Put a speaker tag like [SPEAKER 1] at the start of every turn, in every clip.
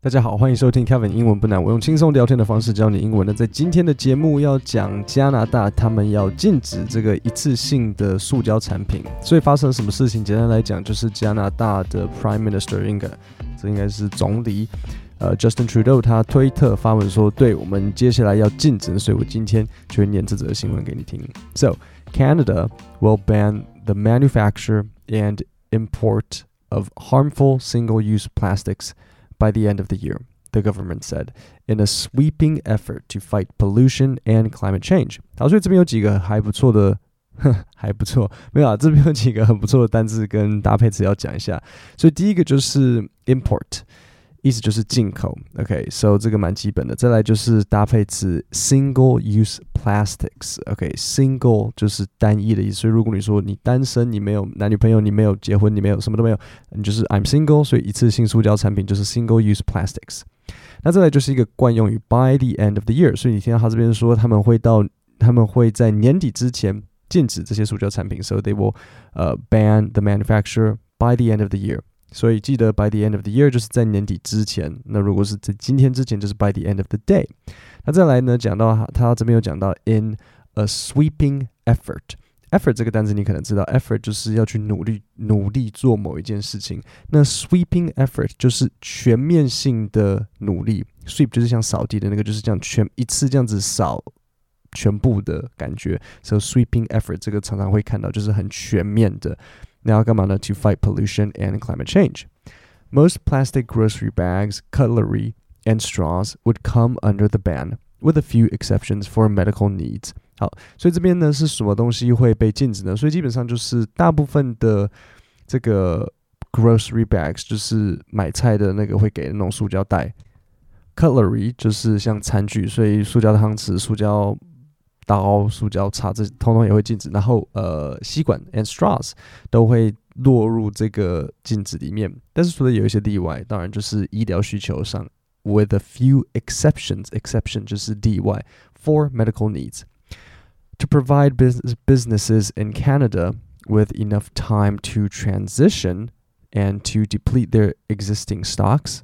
[SPEAKER 1] 大家好，欢迎收听 Kevin 英文不难。我用轻松聊天的方式教你英文。那在今天的节目要讲加拿大，他们要禁止这个一次性的塑胶产品。所以发生了什么事情？简单来讲，就是加拿大的 Prime Minister 应该这应该是总理，呃，Justin Trudeau 他推特发文说，对我们接下来要禁止。所以我今天就会念这则新闻给你听。So Canada will ban the manufacture and import of harmful single-use plastics. by the end of the year, the government said, in a sweeping effort to fight pollution and climate change. 好，所以这边有几个还不错的，还不错，没有啊，这边有几个很不错的单字跟搭配词要讲一下。所以第一个就是 import。 意思就是进口，OK，so、okay, 这个蛮基本的。再来就是搭配词 single use plastics，OK，single、okay, 就是单一的意思。所以如果你说你单身，你没有男女朋友，你没有结婚，你没有什么都没有，你就是 I'm single，所以一次性塑胶产品就是 single use plastics。那再来就是一个惯用语 by the end of the year，所以你听到他这边说他们会到他们会在年底之前禁止这些塑胶产品，so they will 呃、uh, ban the manufacturer by the end of the year。 所以记得 by the end of the year 就是在年底之前。那如果是在今天之前，就是 by the end of the day。那再来呢，讲到他这边有讲到 in a sweeping effort。effort 这个单词你可能知道，effort 就是要去努力努力做某一件事情。那 sweeping effort 就是全面性的努力，sweep 就是像扫地的那个，就是这样全一次这样子扫全部的感觉。So sweeping effort 这个常常会看到，就是很全面的。now gamana to fight pollution and climate change. Most plastic grocery bags, cutlery, and straws would come under the ban, with a few exceptions for medical needs. 好，所以这边呢是什么东西会被禁止呢？所以基本上就是大部分的这个 grocery bags，就是买菜的那个会给的那种塑胶袋；cutlery 就是像餐具，所以塑胶汤匙、塑胶 刀、塑胶叉，这通通也会禁止。然后，呃，吸管 and straws 都会落入这个禁止里面。但是除了有一些例外，当然就是医疗需求上，with a few exceptions。exception 就是例外，for medical needs。To provide business businesses in Canada with enough time to transition and to deplete their existing stocks,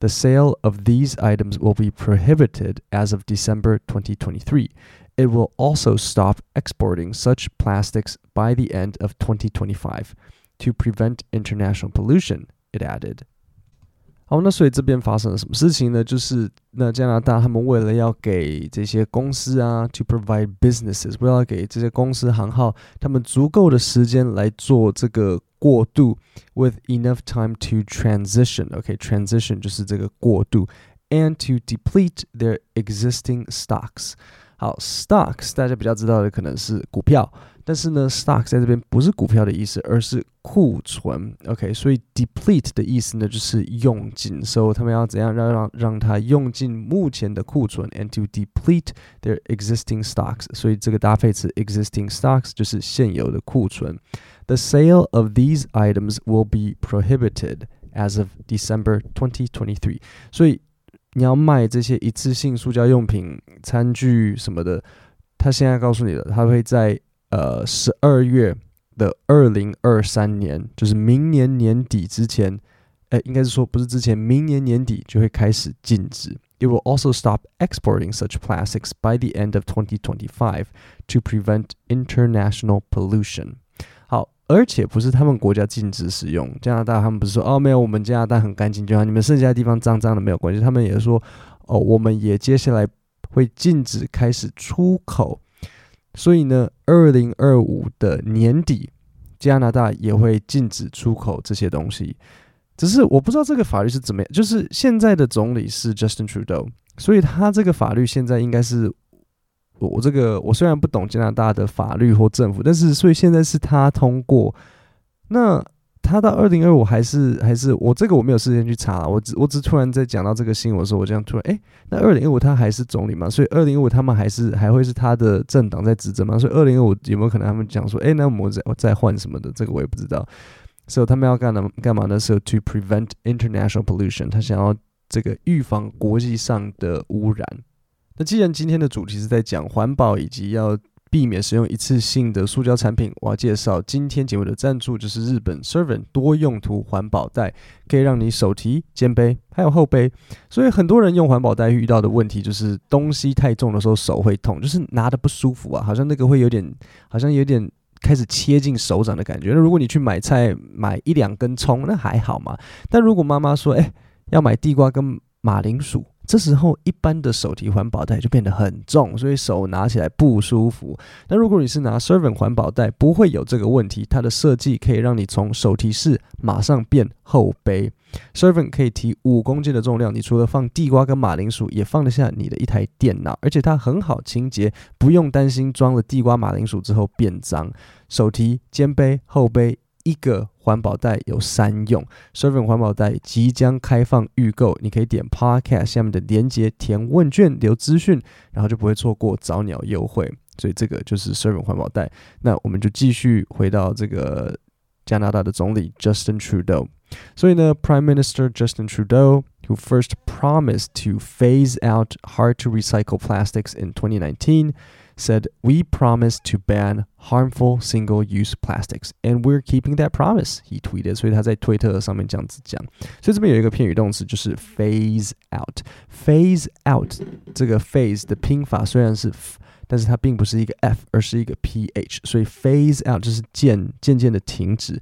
[SPEAKER 1] the sale of these items will be prohibited as of December 2023. It will also stop exporting such plastics by the end of 2025 to prevent international pollution, it added. 好，那所以这边发生了什么事情呢？就是那加拿大他们为了要给这些公司啊，to provide businesses，为了给这些公司行号他们足够的时间来做这个过渡，with enough time to transition。OK，transition、okay, 就是这个过渡，and to deplete their existing stocks。 好，stocks 大家比较知道的可能是股票，但是呢，stocks 在这边不是股票的意思，而是库存。OK，所以 deplete 的意思呢就是用尽，所以他们要怎样让让让它用尽目前的库存，and to deplete their existing stocks。所以这个搭配词 existing stocks 就是现有的库存。The sale of these items will be prohibited as of December 2023。所以 你要卖这些一次性塑胶用品、餐具什么的，他现在告诉你了，他会在呃十二月的二零二三年，就是明年年底之前，哎，应该是说不是之前，明年年底就会开始禁止。It will also stop exporting such plastics by the end of 2025 to prevent international pollution. 好而且不是他们国家禁止使用加拿大，他们不是说哦没有，我们加拿大很干净就好，你们剩下的地方脏脏的没有关系。他们也说哦，我们也接下来会禁止开始出口。所以呢，二零二五的年底，加拿大也会禁止出口这些东西。只是我不知道这个法律是怎么样，就是现在的总理是 Justin Trudeau，所以他这个法律现在应该是。我这个我虽然不懂加拿大的法律或政府，但是所以现在是他通过，那他到二零二五还是还是我这个我没有时间去查，我只我只突然在讲到这个新闻的时候，我这样突然哎，那二零二五他还是总理嘛？所以二零二五他们还是还会是他的政党在执政吗？所以二零二五有没有可能他们讲说，哎，那我们再再换什么的？这个我也不知道。所以他们要干的干嘛呢？是 to prevent international pollution，他想要这个预防国际上的污染。那既然今天的主题是在讲环保以及要避免使用一次性的塑胶产品，我要介绍今天节目的赞助，就是日本 Servant 多用途环保袋，可以让你手提、肩背还有后背。所以很多人用环保袋遇到的问题就是东西太重的时候手会痛，就是拿的不舒服啊，好像那个会有点，好像有点开始切进手掌的感觉。那如果你去买菜买一两根葱，那还好嘛。但如果妈妈说，哎，要买地瓜跟马铃薯。这时候，一般的手提环保袋就变得很重，所以手拿起来不舒服。但如果你是拿 Servant 环保袋，不会有这个问题。它的设计可以让你从手提式马上变后背。Servant 可以提五公斤的重量，你除了放地瓜跟马铃薯，也放得下你的一台电脑，而且它很好清洁，不用担心装了地瓜、马铃薯之后变脏。手提、肩背、后背。一个环保袋有三用，Servant 环保袋即将开放预购，你可以点 Podcast 下面的连接填问卷留资讯，然后就不会错过早鸟优惠。所以这个就是 Servant 环保袋。那我们就继续回到这个加拿大的总理 Justin Trudeau。所以呢，Prime Minister Justin Trudeau who first promised to phase out hard to recycle plastics in 2019 said, We promise to ban harmful single use plastics, and we're keeping that promise, he tweeted. 所以他在推特上面这样子讲。所以这边有一个片语动词，就是 phase out。phase out 这个 phase 的拼法虽然是 f， 但是它并不是一个 f，而是一个 ph。所以 phase out 就是渐渐渐的停止。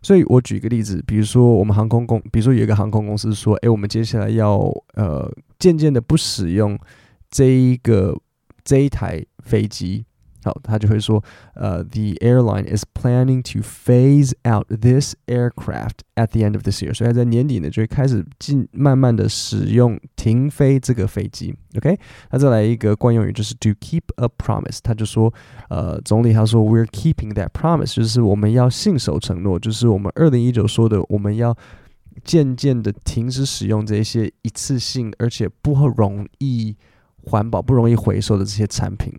[SPEAKER 1] 所以我举一个例子，比如说我们航空公，比如说有一个航空公司说，哎，我们接下来要呃渐渐的不使用这一个这一台飞机，好，他就会说，呃，the airline is planning to phase out this aircraft at the end of this year，所以他在年底呢就会开始进慢慢的使用停飞这个飞机。OK，那再来一个惯用语就是 to keep a promise，他就说，呃，总理他说 we're keeping that promise，就是我们要信守承诺，就是我们二零一九说的，我们要渐渐的停止使用这些一次性而且不容易。环保不容易回收的这些产品。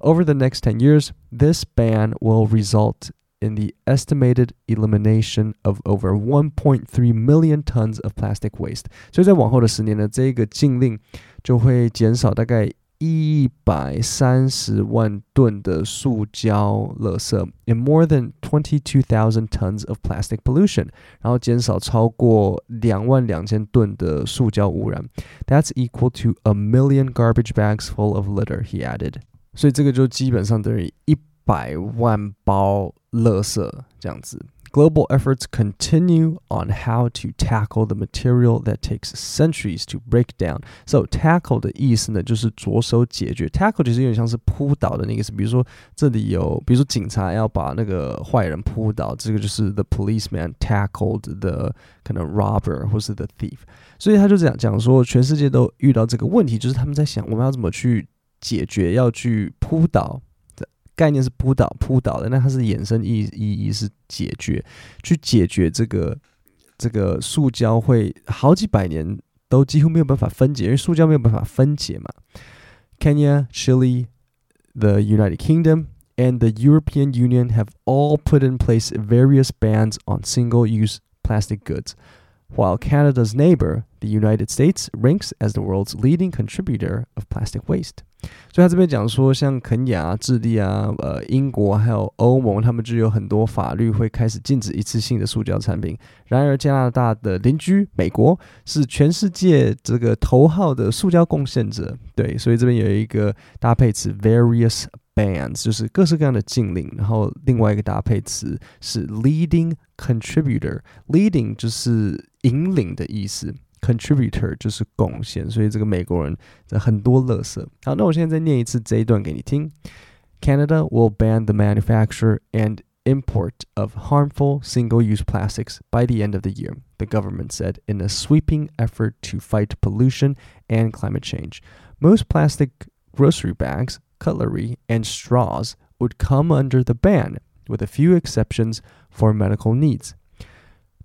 [SPEAKER 1] Over the next 10 years, this ban will result in the estimated elimination of over 1.3 million tons of plastic waste。所以在往后的十年呢，这个禁令就会减少大概一百三十万吨的塑胶垃圾，in more than twenty two thousand tons of plastic pollution，然后减少超过两万两千吨的塑胶污染。That's equal to a million garbage bags full of litter. He added. 所以这个就基本上等于一百万包垃圾这样子。Global efforts continue on how to tackle the material that takes centuries to break down. So tackle 的意思呢，就是着手解决。tackle 其实有点像是扑倒的那个意思。比如说这里有，比如说警察要把那个坏人扑倒，这个就是 the policeman tackled the 可能 robber 或是 the thief。所以他就这样讲说，全世界都遇到这个问题，就是他们在想我们要怎么去 解决，要去扑倒。概念是扑倒扑倒的，那它是衍生意意义是解决，去解决这个这个塑胶会好几百年都几乎没有办法分解，因为塑胶没有办法分解嘛。Kenya, Chile, the United Kingdom, and the European Union have all put in place various bans on single-use plastic goods. While Canada's neighbor, the United States, ranks as the world's leading contributor of plastic waste. 所以他这边讲说，像肯雅、智利啊、呃、英国还有欧盟，他们就有很多法律会开始禁止一次性的塑胶产品。然而，加拿大的邻居美国是全世界这个头号的塑胶贡献者。对，所以这边有一个搭配词 various bans，就是各式各样的禁令。然后另外一个搭配词是 leading contributor，leading 就是引领的意思。contributor 就是贡献，所以这个美国人的很多垃圾。好，那我现在再念一次这一段给你听。Canada will ban the manufacture and import of harmful single use plastics by the end of the year, the government said in a sweeping effort to fight pollution and climate change. Most plastic grocery bags, cutlery, and straws would come under the ban, with a few exceptions for medical needs.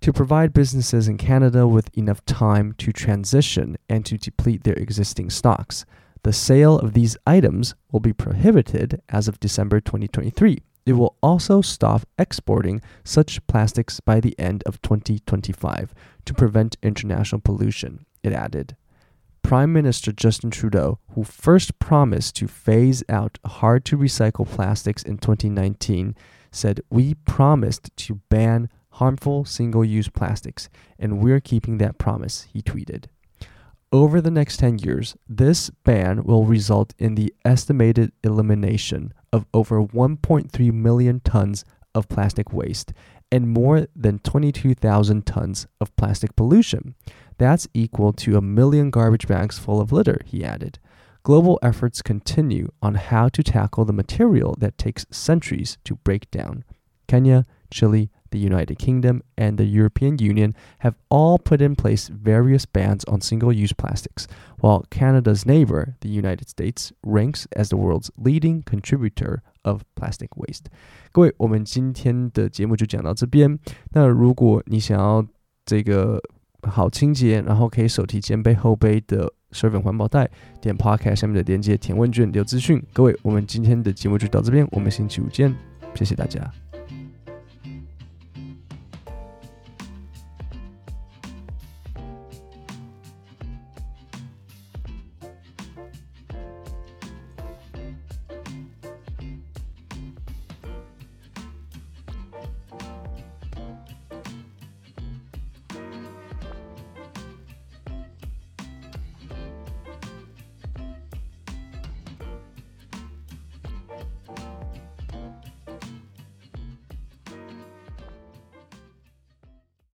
[SPEAKER 1] To provide businesses in Canada with enough time to transition and to deplete their existing stocks, the sale of these items will be prohibited as of December 2023. It will also stop exporting such plastics by the end of 2025 to prevent international pollution, it added. Prime Minister Justin Trudeau, who first promised to phase out hard to recycle plastics in 2019, said, We promised to ban harmful single use plastics, and we're keeping that promise, he tweeted. Over the next 10 years, this ban will result in the estimated elimination of over 1.3 million tons of plastic waste and more than 22,000 tons of plastic pollution. That's equal to a million garbage bags full of litter, he added. Global efforts continue on how to tackle the material that takes centuries to break down. Kenya, Chile, the United Kingdom, and the European Union have all put in place various bans on single use plastics, while Canada's neighbor, the United States, ranks as the world's leading contributor of plastic waste. 各位，我们今天的节目就讲到这边。那如果你想要这个好清洁，然后可以手提肩背后背的十二份环保袋，点 Podcast 下面的链接填问卷留资讯。各位，我们今天的节目就到这边，我们星期五见，谢谢大家。